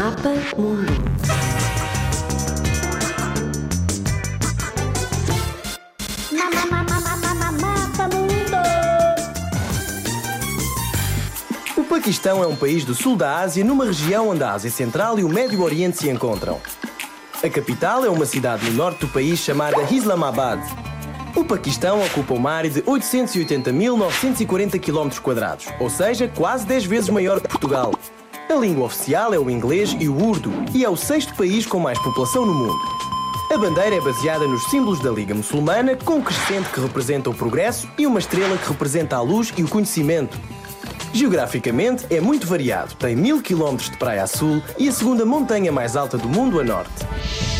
Mapa Mundo. Mapa Mundo. O Paquistão é um país do sul da Ásia, numa região onde a Ásia Central e o Médio Oriente se encontram. A capital é uma cidade no norte do país chamada Islamabad. O Paquistão ocupa uma área de 880.940 km, ou seja, quase 10 vezes maior que Portugal. A língua oficial é o inglês e o urdu, e é o sexto país com mais população no mundo. A bandeira é baseada nos símbolos da Liga Muçulmana, com um crescente que representa o progresso e uma estrela que representa a luz e o conhecimento. Geograficamente é muito variado, tem mil quilómetros de praia a sul e a segunda montanha mais alta do mundo a norte.